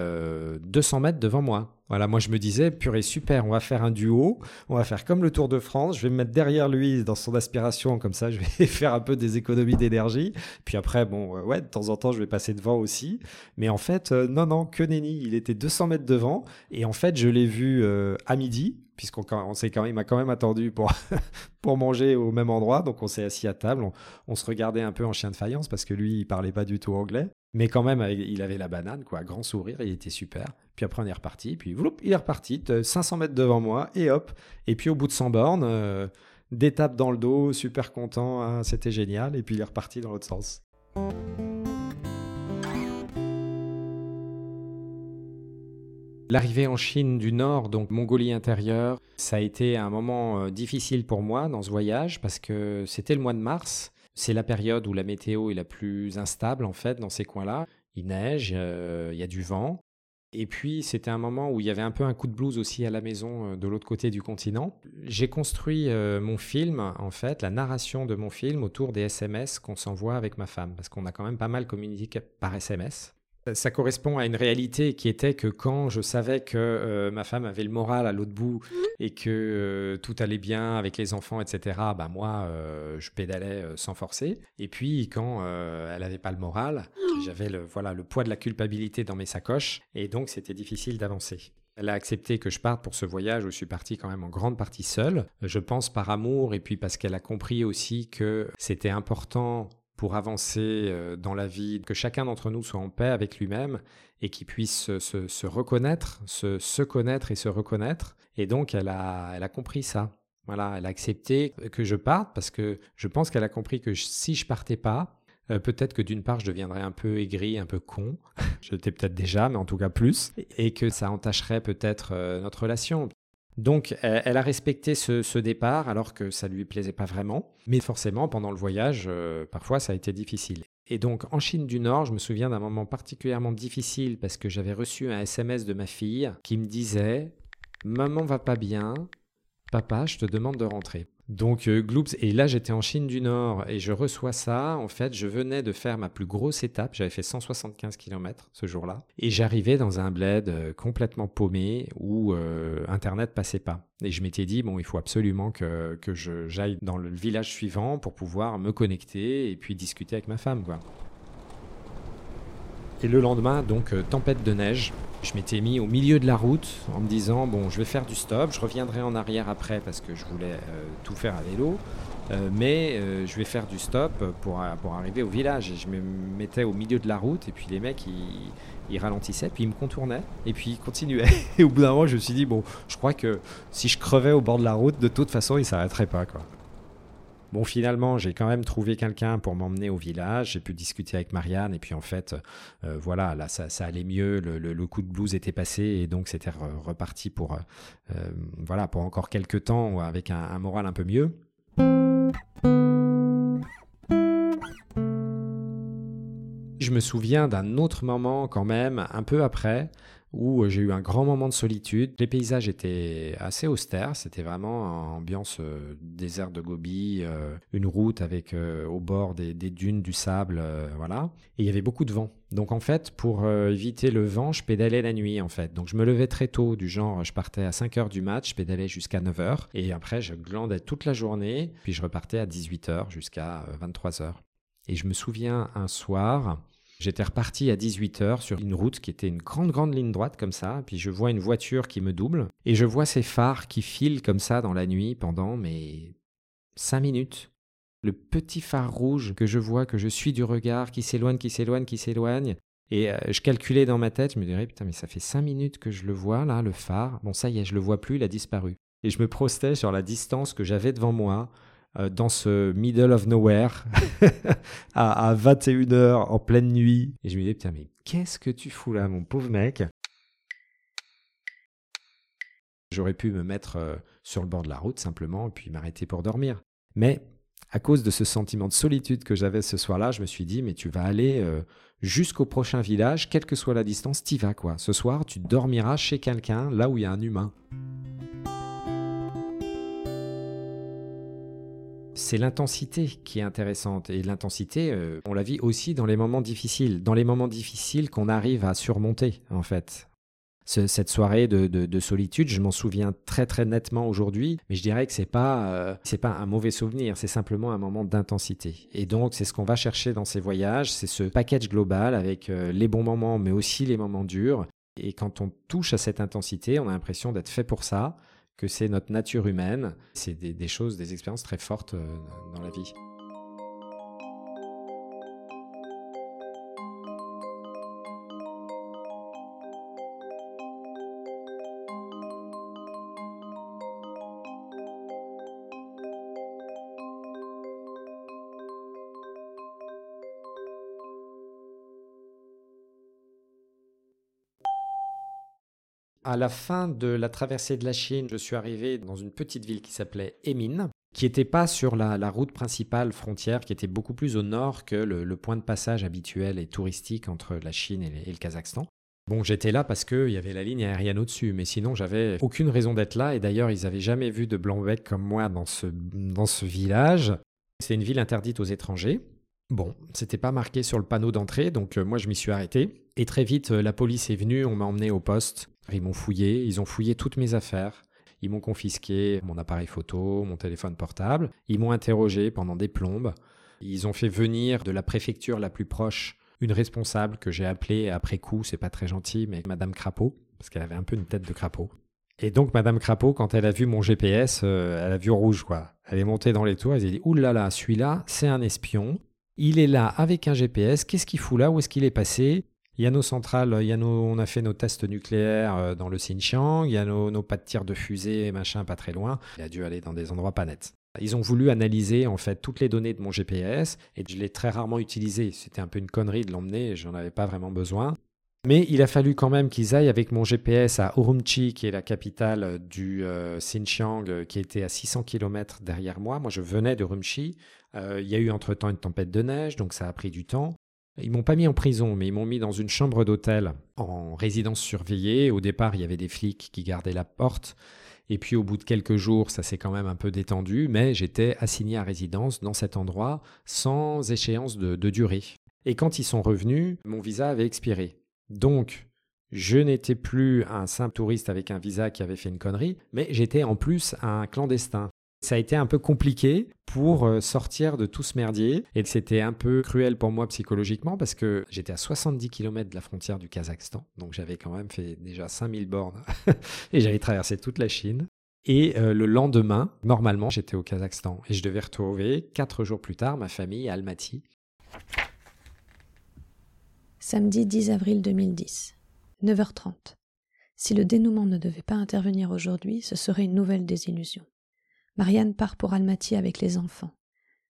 200 mètres devant moi. Voilà, moi je me disais, purée, super, on va faire un duo, on va faire comme le Tour de France, je vais me mettre derrière lui dans son aspiration, comme ça je vais faire un peu des économies d'énergie. Puis après, bon, euh, ouais, de temps en temps je vais passer devant aussi. Mais en fait, euh, non, non, que nenni, il était 200 mètres devant. Et en fait, je l'ai vu euh, à midi, puisqu'on on s'est quand m'a quand même attendu pour, pour manger au même endroit. Donc on s'est assis à table, on, on, se regardait un peu en chien de faïence parce que lui, il parlait pas du tout anglais. Mais quand même, il avait la banane, quoi, grand sourire, il était super. Puis après, on est reparti, puis vloup, il est reparti, 500 mètres devant moi, et hop. Et puis au bout de 100 bornes, euh, des tapes dans le dos, super content, hein, c'était génial, et puis il est reparti dans l'autre sens. L'arrivée en Chine du Nord, donc Mongolie intérieure, ça a été un moment euh, difficile pour moi dans ce voyage parce que c'était le mois de mars c'est la période où la météo est la plus instable en fait dans ces coins-là. Il neige, euh, il y a du vent. Et puis c'était un moment où il y avait un peu un coup de blues aussi à la maison euh, de l'autre côté du continent. J'ai construit euh, mon film, en fait, la narration de mon film autour des SMS qu'on s'envoie avec ma femme, parce qu'on a quand même pas mal communiqué par SMS. Ça correspond à une réalité qui était que quand je savais que euh, ma femme avait le moral à l'autre bout et que euh, tout allait bien avec les enfants, etc., bah moi, euh, je pédalais sans forcer. Et puis quand elle n'avait pas le moral, j'avais le, voilà, le poids de la culpabilité dans mes sacoches et donc c'était difficile d'avancer. Elle a accepté que je parte pour ce voyage où je suis parti quand même en grande partie seul. Je pense par amour et puis parce qu'elle a compris aussi que c'était important pour avancer euh, dans la vie, que chacun d'entre nous soit en paix avec lui-même et qu'il puisse se, reconnaître, se, connaître et se reconnaître. Et donc, elle a, elle a compris ça. Voilà, elle a accepté que je parte parce que je pense qu'elle a compris que si je partais pas, euh, peut-être que d'une part je deviendrais un peu aigri, un peu con, je l'étais peut-être déjà, mais en tout cas plus, et que ça entacherait peut-être euh, notre relation. Donc, elle a respecté ce, départ alors que ça ne lui plaisait pas vraiment. Mais forcément, pendant le voyage, euh, parfois, ça a été difficile. Et donc, en Chine du Nord, je me souviens d'un moment particulièrement difficile parce que j'avais reçu un SMS de ma fille qui me disait Maman va pas bien, papa, je te demande de rentrer. Donc euh, Gloops, et là j'étais en Chine du Nord et je reçois ça. En fait, je venais de faire ma plus grosse étape. J'avais fait 175 km ce jour-là. Et j'arrivais dans un bled euh, complètement paumé où euh, Internet passait pas. Et je m'étais dit, bon, il faut absolument que, que j'aille dans le village suivant pour pouvoir me connecter et puis discuter avec ma femme. Quoi. Et le lendemain, donc, euh, tempête de neige. Je m'étais mis au milieu de la route en me disant bon, je vais faire du stop, je reviendrai en arrière après parce que je voulais euh, tout faire à vélo. Euh, mais je vais faire du stop pour, pour arriver au village. Et je me mettais au milieu de la route, et puis les mecs, ils, ils ralentissaient, puis ils me contournaient, et puis ils continuaient. Et au bout d'un moment, je me suis dit, bon, je crois que si je crevais au bord de la route, de toute façon, ils s'arrêteraient pas, quoi. Bon, finalement, j'ai quand même trouvé quelqu'un pour m'emmener au village. J'ai pu discuter avec Marianne. Et puis, en fait, euh, voilà, là, ça, allait mieux. Le, coup de blues était passé. Et donc, c'était reparti pour, euh, voilà, pour encore quelques temps avec un, moral un peu mieux. Je me souviens d'un autre moment quand même, un peu après, où euh, j'ai eu un grand moment de solitude. Les paysages étaient assez austères, c'était vraiment ambiance euh, désert de Gobi, euh, une route avec au bord des, dunes, du sable, voilà. Et il y avait beaucoup de vent. Donc en fait, pour éviter le vent, je pédalais la nuit en fait. Donc je me levais très tôt, du genre je partais à 5 heures du match, je pédalais jusqu'à 9 heures, et après je glandais toute la journée, puis je repartais à 18 heures jusqu'à 23 heures. Et je me souviens un soir, J'étais reparti à 18h sur une route qui était une grande, grande ligne droite comme ça. Puis je vois une voiture qui me double. Et je vois ces phares qui filent comme ça dans la nuit pendant, mais, 5 minutes. Le petit phare rouge que je vois, que je suis du regard, qui s'éloigne, qui s'éloigne, qui s'éloigne. Et euh, je calculais dans ma tête, je me dirais, putain, mais ça fait 5 minutes que je le vois, là, le phare. Bon, ça y est, je le vois plus, il a disparu. Et je me prostais sur la distance que j'avais devant moi, dans ce middle of nowhere à, 21h en pleine nuit. Et je me disais, putain, mais qu'est-ce que tu fous là, mon pauvre mec? J'aurais pu me mettre euh, sur le bord de la route simplement et puis m'arrêter pour dormir. Mais à cause de ce sentiment de solitude que j'avais ce soir-là, je me suis dit, mais tu vas aller euh, jusqu'au prochain village, quelle que soit la distance, t'y vas quoi. Ce soir, tu dormiras chez quelqu'un, là où il y a un humain. C'est l'intensité qui est intéressante. Et l'intensité, euh, on la vit aussi dans les moments difficiles. Dans les moments difficiles qu'on arrive à surmonter, en fait. cette soirée de, solitude, je m'en souviens très très nettement aujourd'hui, mais je dirais que c'est pas euh, pas un mauvais souvenir, c'est simplement un moment d'intensité. Et donc c'est ce qu'on va chercher dans ces voyages, c'est ce package global avec euh, les bons moments, mais aussi les moments durs. Et quand on touche à cette intensité, on a l'impression d'être fait pour ça que c'est notre nature humaine. C'est des, choses, des expériences très fortes euh, dans la vie. À la fin de la traversée de la Chine, je suis arrivé dans une petite ville qui s'appelait Emin, qui n'était pas sur la, route principale frontière, qui était beaucoup plus au nord que le, point de passage habituel et touristique entre la Chine et, le Kazakhstan. Bon, j'étais là parce qu'il y avait la ligne aérienne au-dessus, mais sinon j'avais aucune raison d'être là. Et d'ailleurs, ils n'avaient jamais vu de blanc-bec comme moi dans ce, dans ce village. C'est une ville interdite aux étrangers. Bon, c'était pas marqué sur le panneau d'entrée, donc euh, moi je m'y suis arrêté. Et très vite, euh, la police est venue, on m'a emmené au poste. Ils m'ont fouillé, ils ont fouillé toutes mes affaires. Ils m'ont confisqué mon appareil photo, mon téléphone portable. Ils m'ont interrogé pendant des plombes. Ils ont fait venir de la préfecture la plus proche une responsable que j'ai appelée après coup, c'est pas très gentil, mais Madame Crapaud, parce qu'elle avait un peu une tête de crapaud. Et donc Madame Crapaud, quand elle a vu mon GPS, euh, elle a vu rouge, quoi. Elle est montée dans les tours, elle s'est dit, oulala, là là, celui-là, c'est un espion. Il est là avec un GPS, qu'est-ce qu'il fout là? Où est-ce qu'il est passé? Il y a nos centrales, a on a fait nos tests nucléaires euh, dans le Xinjiang, il y a nos, pas de tir de fusée, machin, pas très loin. Il a dû aller dans des endroits pas nets. Ils ont voulu analyser en fait toutes les données de mon GPS et je l'ai très rarement utilisé. C'était un peu une connerie de l'emmener, j'en avais pas vraiment besoin. Mais il a fallu quand même qu'ils aillent avec mon GPS à Urumqi, qui est la capitale du euh, Xinjiang, euh, qui était à 600 km derrière moi. Moi, je venais de Urumqi. il y a eu entre-temps une tempête de neige, donc ça a pris du temps. Ils m'ont pas mis en prison, mais ils m'ont mis dans une chambre d'hôtel en résidence surveillée. Au départ, il y avait des flics qui gardaient la porte. Et puis au bout de quelques jours, ça s'est quand même un peu détendu, mais j'étais assigné à résidence dans cet endroit sans échéance de, de durée. Et quand ils sont revenus, mon visa avait expiré. Donc, je n'étais plus un simple touriste avec un visa qui avait fait une connerie, mais j'étais en plus un clandestin. Ça a été un peu compliqué pour euh, sortir de tout ce merdier et c'était un peu cruel pour moi psychologiquement parce que j'étais à 70 km de la frontière du Kazakhstan, donc j'avais quand même fait déjà 5000 bornes et j'avais traversé toute la Chine. Et euh, le lendemain, normalement, j'étais au Kazakhstan et je devais retrouver quatre jours plus tard ma famille à Almaty. Samedi 10 avril 2010, 9h30. Si le dénouement ne devait pas intervenir aujourd'hui, ce serait une nouvelle désillusion. Marianne part pour Almaty avec les enfants.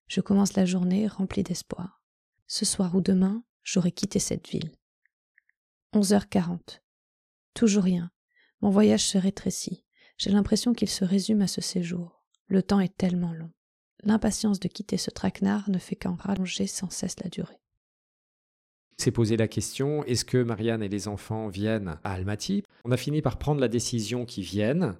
Je commence la journée remplie d'espoir. Ce soir ou demain, j'aurai quitté cette ville. 11h40. Toujours rien. Mon voyage se rétrécit. J'ai l'impression qu'il se résume à ce séjour. Le temps est tellement long. L'impatience de quitter ce traquenard ne fait qu'en rallonger sans cesse la durée. C'est posé la question est-ce que Marianne et les enfants viennent à Almaty? On a fini par prendre la décision qu'ils viennent.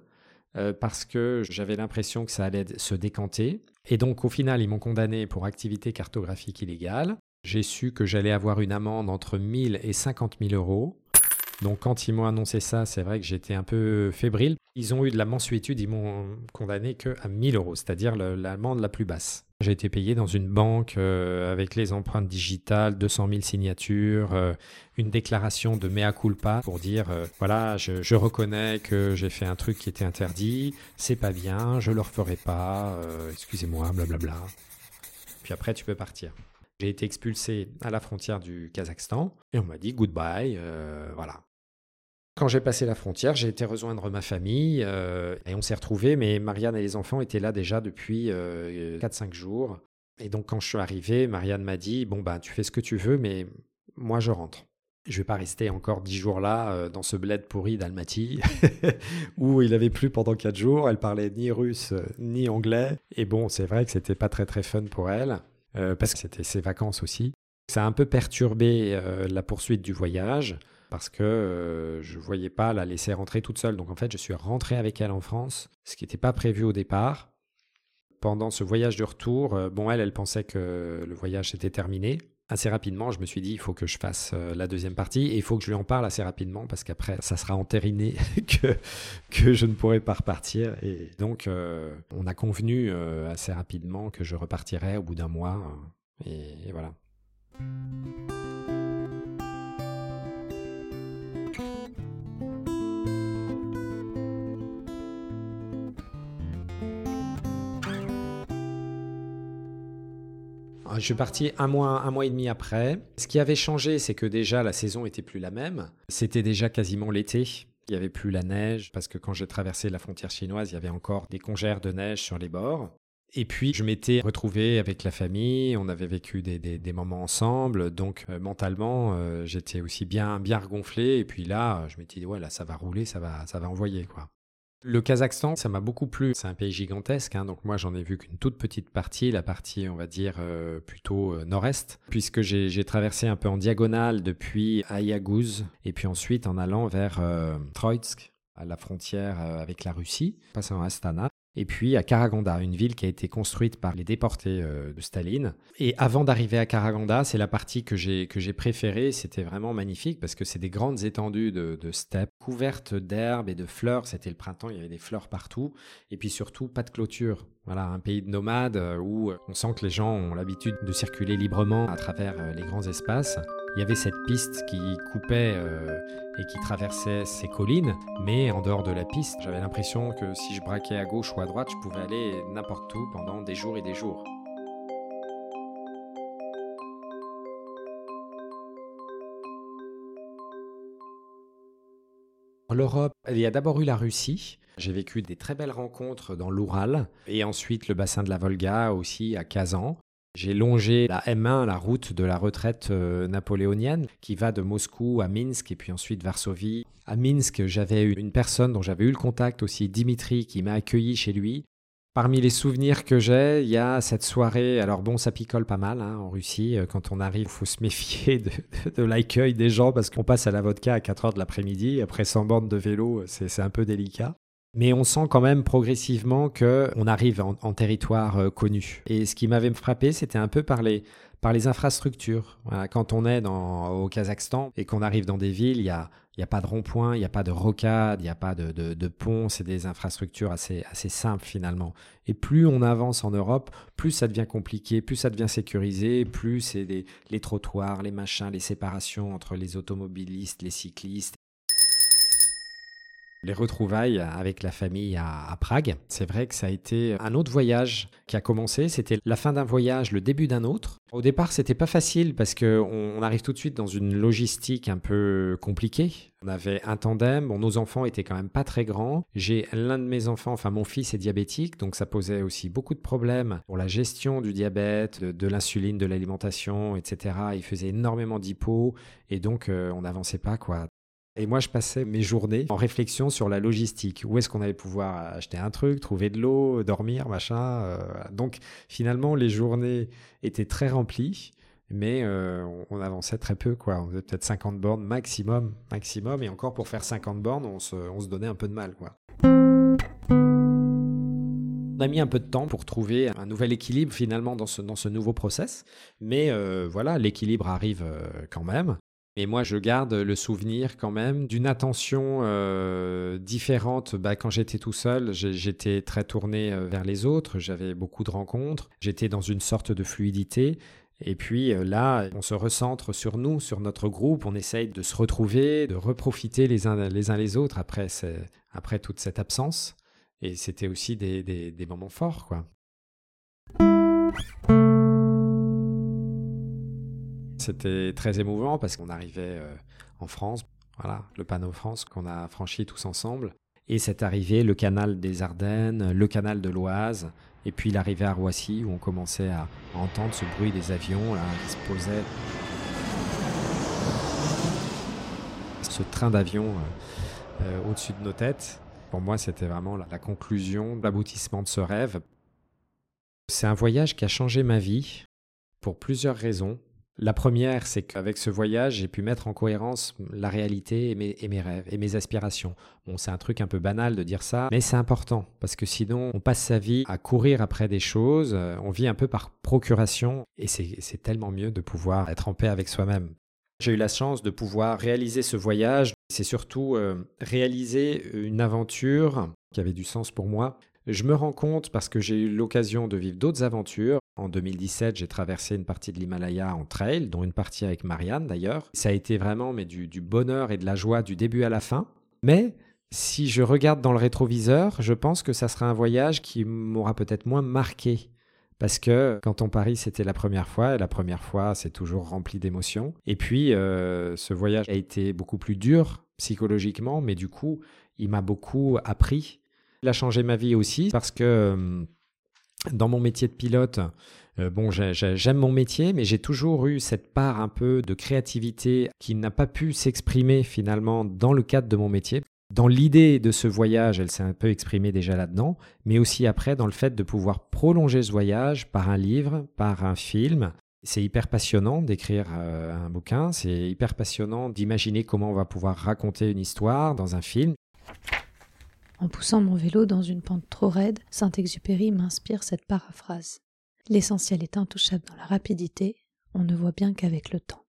Euh, parce que j'avais l'impression que ça allait se décanter. Et donc au final, ils m'ont condamné pour activité cartographique illégale. J'ai su que j'allais avoir une amende entre 1000 et 50 000 euros. Donc quand ils m'ont annoncé ça, c'est vrai que j'étais un peu fébrile. Ils ont eu de la mensuétude, ils m'ont condamné que à 1000 euros, c'est-à-dire l'amende la plus basse. J'ai été payé dans une banque euh, avec les empreintes digitales, 200 000 signatures, euh, une déclaration de mea culpa pour dire euh, voilà, je, reconnais que j'ai fait un truc qui était interdit, c'est pas bien, je le referai pas, excusez-moi, blablabla. Puis après, tu peux partir. J'ai été expulsé à la frontière du Kazakhstan et on m'a dit goodbye, voilà. Quand j'ai passé la frontière, j'ai été rejoindre ma famille euh, et on s'est retrouvés, mais Marianne et les enfants étaient là déjà depuis 4-5 euh, jours. Et donc quand je suis arrivé, Marianne m'a dit, bon ben tu fais ce que tu veux, mais moi je rentre. Je vais pas rester encore 10 jours là euh, dans ce bled pourri d'Almaty où il avait plu pendant 4 jours. Elle parlait ni russe ni anglais. Et bon, c'est vrai que c'était pas très très fun pour elle parce que c'était ses vacances aussi. Ça a un peu perturbé la poursuite du voyage parce que euh, je ne voyais pas la laisser rentrer toute seule. Donc en fait, je suis rentré avec elle en France, ce qui n'était pas prévu au départ. Pendant ce voyage de retour, euh, bon, elle, elle pensait que le voyage était terminé. Assez rapidement, je me suis dit, il faut que je fasse euh, la deuxième partie et il faut que je lui en parle assez rapidement parce qu'après, ça sera entériné que, que je ne pourrai pas repartir. Et donc, on a convenu assez rapidement que je repartirais au bout d'un mois. et voilà. Je suis parti un mois, un mois et demi après. Ce qui avait changé, c'est que déjà la saison était plus la même. C'était déjà quasiment l'été. Il n'y avait plus la neige parce que quand j'ai traversé la frontière chinoise, il y avait encore des congères de neige sur les bords. Et puis, je m'étais retrouvé avec la famille, on avait vécu des, des, moments ensemble, donc euh, mentalement, euh, j'étais aussi bien, bien regonflé. Et puis là, je m'étais dit, ouais, là, ça va rouler, ça va, ça va envoyer, quoi. Le Kazakhstan, ça m'a beaucoup plu. C'est un pays gigantesque, hein, donc moi j'en ai vu qu'une toute petite partie, la partie on va dire euh, plutôt euh, nord-est, puisque j'ai traversé un peu en diagonale depuis Ayaguz et puis ensuite en allant vers euh, Troitsk, à la frontière avec la Russie, passant à Astana. Et puis à Karaganda, une ville qui a été construite par les déportés euh, de Staline. Et avant d'arriver à Karaganda, c'est la partie que j'ai que j'ai préférée. C'était vraiment magnifique parce que c'est des grandes étendues de, de steppes couvertes d'herbes et de fleurs. C'était le printemps, il y avait des fleurs partout. Et puis surtout, pas de clôture. Voilà, un pays de nomades euh, où on sent que les gens ont l'habitude de circuler librement à travers euh, les grands espaces. Il y avait cette piste qui coupait euh, et qui traversait ces collines, mais en dehors de la piste, j'avais l'impression que si je braquais à gauche ou à droite, je pouvais aller n'importe où pendant des jours et des jours. L'Europe, il y a d'abord eu la Russie. J'ai vécu des très belles rencontres dans l'Oural et ensuite le bassin de la Volga aussi à Kazan. J'ai longé la M1, la route de la retraite euh, napoléonienne, qui va de Moscou à Minsk et puis ensuite Varsovie. À Minsk, j'avais une personne dont j'avais eu le contact aussi, Dimitri, qui m'a accueilli chez lui. Parmi les souvenirs que j'ai, il y a cette soirée. Alors bon, ça picole pas mal hein, en Russie. Euh, quand on arrive, il faut se méfier de, l'accueil des gens parce qu'on passe à la vodka à 4 heures de l'après-midi. Après 100 bornes de vélo, c'est un peu délicat. Mais on sent quand même progressivement qu'on arrive en, territoire euh, connu. Et ce qui m'avait frappé, c'était un peu par les, par les infrastructures. quand on est au Kazakhstan et qu'on arrive dans des villes, il y a, pas de rond-point, il n'y a pas de rocade, il n'y a pas de, de, de pont, c'est des infrastructures assez, assez simples finalement. Et plus on avance en Europe, plus ça devient compliqué, plus ça devient sécurisé, plus c'est les trottoirs, les machins, les séparations entre les automobilistes, les cyclistes, les retrouvailles avec la famille à, Prague, c'est vrai que ça a été un autre voyage qui a commencé. C'était la fin d'un voyage, le début d'un autre. Au départ, c'était pas facile parce que on, arrive tout de suite dans une logistique un peu compliquée. On avait un tandem. Nos enfants étaient quand même pas très grands. J'ai l'un de mes enfants, enfin mon fils est diabétique, donc ça posait aussi beaucoup de problèmes pour la gestion du diabète, de, l'insuline, de l'alimentation, etc. Il faisait énormément d'hypo et donc euh, on n'avançait pas quoi. Et moi, je passais mes journées en réflexion sur la logistique. Où est-ce qu'on allait pouvoir acheter un truc, trouver de l'eau, dormir, machin. Euh, donc, finalement, les journées étaient très remplies, mais euh, on, avançait très peu, quoi. On faisait peut-être 50 bornes maximum, maximum. Et encore, pour faire 50 bornes, on se, on se donnait un peu de mal, quoi. On a mis un peu de temps pour trouver un nouvel équilibre finalement dans ce, dans ce nouveau process, mais euh, voilà, l'équilibre arrive quand même. Et moi, je garde le souvenir quand même d'une attention euh, différente. Bah, quand j'étais tout seul, j'étais très tourné euh, vers les autres, j'avais beaucoup de rencontres, j'étais dans une sorte de fluidité. Et puis euh, là, on se recentre sur nous, sur notre groupe, on essaye de se retrouver, de reprofiter les uns les, uns les autres après, après toute cette absence. Et c'était aussi des, des, des moments forts, quoi. C'était très émouvant parce qu'on arrivait euh, en France, voilà, le panneau France qu'on a franchi tous ensemble. Et c'est arrivé le canal des Ardennes, le canal de l'Oise, et puis l'arrivée à Roissy où on commençait à entendre ce bruit des avions là, qui se posaient. Ce train d'avion euh, euh, au-dessus de nos têtes, pour moi, c'était vraiment la conclusion, l'aboutissement de ce rêve. C'est un voyage qui a changé ma vie pour plusieurs raisons. La première, c'est qu'avec ce voyage, j'ai pu mettre en cohérence la réalité et mes, rêves et mes aspirations. Bon, c'est un truc un peu banal de dire ça, mais c'est important parce que sinon, on passe sa vie à courir après des choses, euh, on vit un peu par procuration et c'est tellement mieux de pouvoir être en paix avec soi-même. J'ai eu la chance de pouvoir réaliser ce voyage. C'est surtout euh, réaliser une aventure qui avait du sens pour moi. Je me rends compte parce que j'ai eu l'occasion de vivre d'autres aventures en 2017, j'ai traversé une partie de l'Himalaya en trail, dont une partie avec Marianne d'ailleurs. Ça a été vraiment mais du, bonheur et de la joie du début à la fin. Mais si je regarde dans le rétroviseur, je pense que ça sera un voyage qui m'aura peut-être moins marqué. Parce que quand on parie, c'était la première fois, et la première fois, c'est toujours rempli d'émotions. Et puis, euh, ce voyage a été beaucoup plus dur psychologiquement, mais du coup, il m'a beaucoup appris. Il a changé ma vie aussi, parce que euh, dans mon métier de pilote, euh, bon, j'aime mon métier, mais j'ai toujours eu cette part un peu de créativité qui n'a pas pu s'exprimer finalement dans le cadre de mon métier. Dans l'idée de ce voyage, elle s'est un peu exprimée déjà là-dedans, mais aussi après dans le fait de pouvoir prolonger ce voyage par un livre, par un film. C'est hyper passionnant d'écrire euh, un bouquin, c'est hyper passionnant d'imaginer comment on va pouvoir raconter une histoire dans un film. En poussant mon vélo dans une pente trop raide, Saint-Exupéry m'inspire cette paraphrase. L'essentiel est intouchable dans la rapidité, on ne voit bien qu'avec le temps.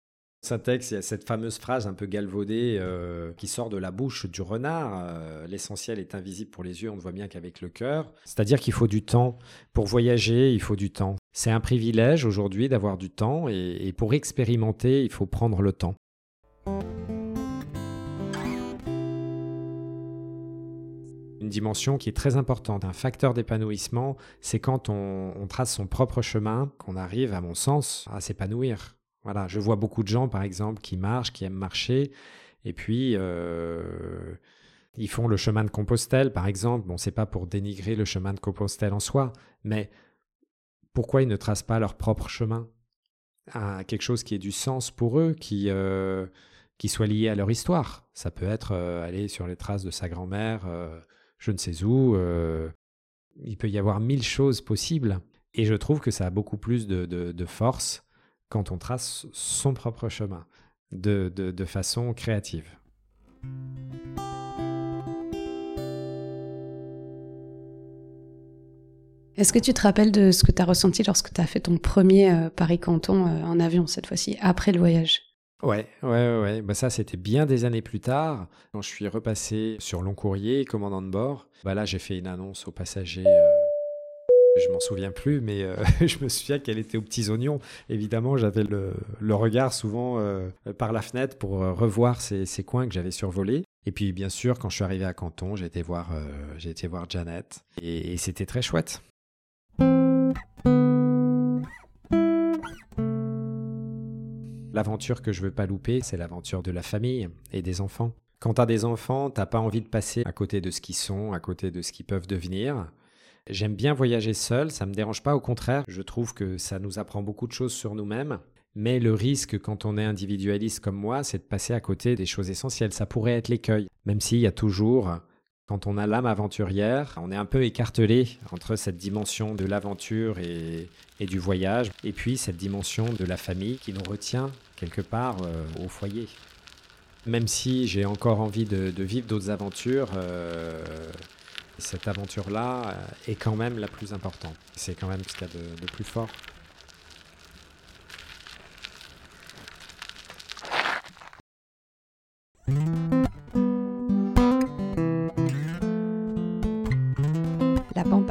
Saint-Ex, il y a cette fameuse phrase un peu galvaudée euh, qui sort de la bouche du renard. Euh, l'essentiel est invisible pour les yeux, on ne voit bien qu'avec le cœur. C'est-à-dire qu'il faut du temps. Pour voyager, il faut du temps. C'est un privilège aujourd'hui d'avoir du temps et pour expérimenter, il faut prendre le temps. Une dimension qui est très importante. Un facteur d'épanouissement, c'est quand on, trace son propre chemin qu'on arrive, à mon sens, à s'épanouir. Voilà, je vois beaucoup de gens, par exemple, qui marchent, qui aiment marcher, et puis euh, ils font le chemin de Compostelle, par exemple. Bon, c'est pas pour dénigrer le chemin de Compostelle en soi, mais pourquoi ils ne tracent pas leur propre chemin quelque chose qui ait du sens pour eux, qui euh, qui soit lié à leur histoire? Ça peut être euh, aller sur les traces de sa grand-mère je ne sais où. Euh, il peut y avoir mille choses possibles. Et je trouve que ça a beaucoup plus de, force quand on trace son propre chemin de, de façon créative. Est-ce que tu te rappelles de ce que tu as ressenti lorsque tu as fait ton premier euh, Paris-Canton euh, en avion cette fois-ci, après le voyage? Ouais, ouais, ouais. Bah ça, c'était bien des années plus tard. Quand je suis repassé sur long courrier, commandant de bord, bah là, j'ai fait une annonce aux passagers. Euh, je m'en souviens plus, mais je me souviens qu'elle était aux petits oignons. Évidemment, j'avais le, regard souvent par la fenêtre pour revoir ces, ces coins que j'avais survolés. Et puis, bien sûr, quand je suis arrivé à Canton, j'ai été voir, j'ai été voir Janet. et c'était très chouette. L'aventure que je veux pas louper, c'est l'aventure de la famille et des enfants. Quand tu as des enfants, t'as pas envie de passer à côté de ce qu'ils sont, à côté de ce qu'ils peuvent devenir. J'aime bien voyager seul, ça me dérange pas, au contraire, je trouve que ça nous apprend beaucoup de choses sur nous-mêmes. Mais le risque quand on est individualiste comme moi, c'est de passer à côté des choses essentielles. Ça pourrait être l'écueil, même s'il y a toujours quand on a l'âme aventurière, on est un peu écartelé entre cette dimension de l'aventure et, du voyage, et puis cette dimension de la famille qui nous retient quelque part euh, au foyer. Même si j'ai encore envie de, vivre d'autres aventures, euh, cette aventure-là euh, est quand même la plus importante. C'est quand même ce qu'il y a de plus fort.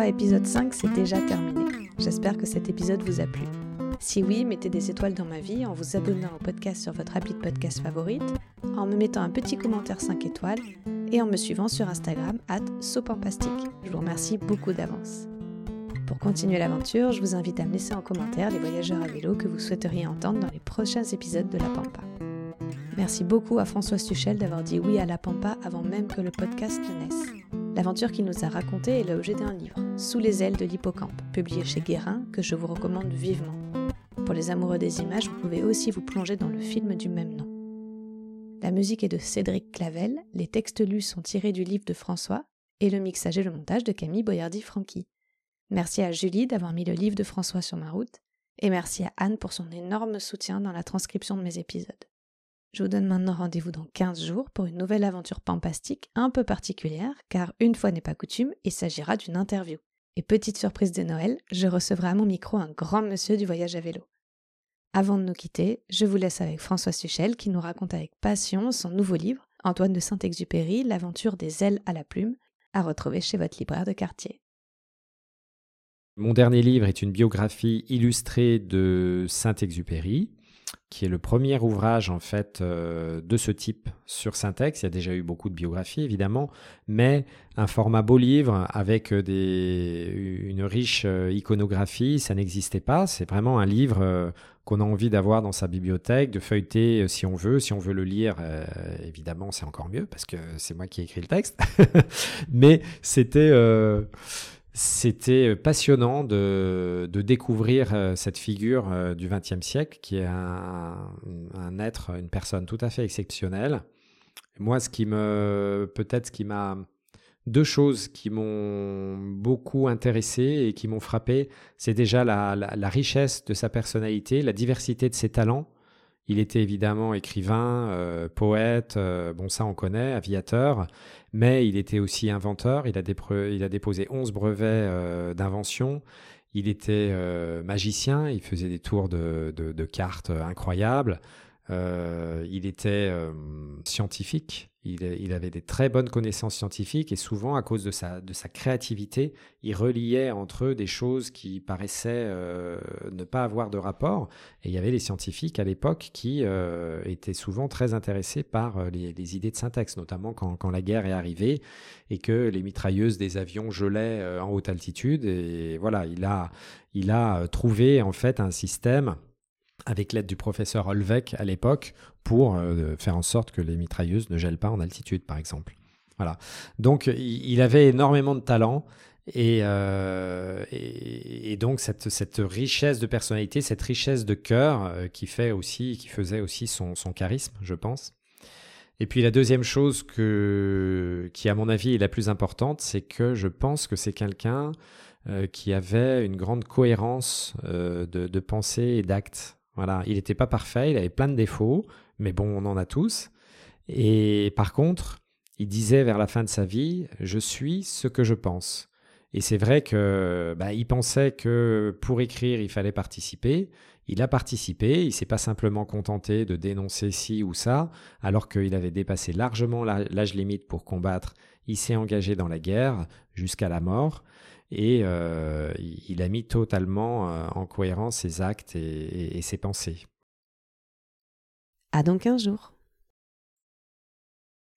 épisode 5, c'est déjà terminé. J'espère que cet épisode vous a plu. Si oui, mettez des étoiles dans ma vie en vous abonnant au podcast sur votre appli de podcast favorite, en me mettant un petit commentaire 5 étoiles et en me suivant sur Instagram at sopampastique. Je vous remercie beaucoup d'avance. Pour continuer l'aventure, je vous invite à me laisser en commentaire les voyageurs à vélo que vous souhaiteriez entendre dans les prochains épisodes de La Pampa. Merci beaucoup à François Stuchel d'avoir dit oui à La Pampa avant même que le podcast ne naisse. L'aventure qu'il nous a racontée est l'objet d'un livre, Sous les ailes de l'hippocampe, publié chez Guérin, que je vous recommande vivement. Pour les amoureux des images, vous pouvez aussi vous plonger dans le film du même nom. La musique est de Cédric Clavel, les textes lus sont tirés du livre de François, et le mixage et le montage de Camille Boyardi-Franqui. Merci à Julie d'avoir mis le livre de François sur ma route, et merci à Anne pour son énorme soutien dans la transcription de mes épisodes. Je vous donne maintenant rendez-vous dans 15 jours pour une nouvelle aventure pampastique un peu particulière, car une fois n'est pas coutume, il s'agira d'une interview. Et petite surprise de Noël, je recevrai à mon micro un grand monsieur du voyage à vélo. Avant de nous quitter, je vous laisse avec François Suchel qui nous raconte avec passion son nouveau livre, Antoine de Saint-Exupéry, L'aventure des ailes à la plume, à retrouver chez votre libraire de quartier. Mon dernier livre est une biographie illustrée de Saint-Exupéry qui est le premier ouvrage en fait euh, de ce type sur Syntex. Il y a déjà eu beaucoup de biographies évidemment, mais un format beau livre avec euh, des, une riche euh, iconographie, ça n'existait pas. C'est vraiment un livre qu'on a envie d'avoir dans sa bibliothèque, de feuilleter si on veut. Si on veut le lire, évidemment, c'est encore mieux parce que c'est moi qui ai écrit le texte. mais c'était c'était euh, passionnant de, découvrir euh, cette figure euh, du XXe siècle qui est un, être, une personne tout à fait exceptionnelle. Moi, ce qui me, peut-être ce qui m'a, deux choses qui m'ont beaucoup intéressé et qui m'ont frappé, c'est déjà la, richesse de sa personnalité, la diversité de ses talents. Il était évidemment écrivain, poète, bon ça on connaît, aviateur, mais il était aussi inventeur. Il a, il a déposé 11 brevets euh, d'invention. Il était euh, magicien. Il faisait des tours de, cartes incroyables. Euh, il était scientifique. Il, avait des très bonnes connaissances scientifiques et souvent, à cause de sa, de sa créativité, il reliait entre eux des choses qui paraissaient euh, ne pas avoir de rapport. Et il y avait les scientifiques à l'époque qui euh, étaient souvent très intéressés par euh, les, idées de syntaxe, notamment quand, quand, la guerre est arrivée et que les mitrailleuses des avions gelaient en haute altitude. Et voilà, il a, il a trouvé en fait un système avec l'aide du professeur Olvec à l'époque, pour euh, faire en sorte que les mitrailleuses ne gèlent pas en altitude, par exemple. Voilà. Donc, il avait énormément de talent. Et, euh, donc cette, richesse de personnalité, cette richesse de cœur euh, qui fait aussi, qui faisait aussi son, son, charisme, je pense. Et puis la deuxième chose que, qui à mon avis est la plus importante, c'est que je pense que c'est quelqu'un qui avait une grande cohérence de, de pensée et d'acte. Voilà, il n'était pas parfait, il avait plein de défauts, mais bon, on en a tous. Et par contre, il disait vers la fin de sa vie, je suis ce que je pense. Et c'est vrai que bah, il pensait que pour écrire, il fallait participer. Il a participé, il s'est pas simplement contenté de dénoncer ci ou ça, alors qu'il avait dépassé largement l'âge limite pour combattre. Il s'est engagé dans la guerre jusqu'à la mort et euh, il a mis totalement euh, en cohérence ses actes et, et ses pensées. À donc un jour.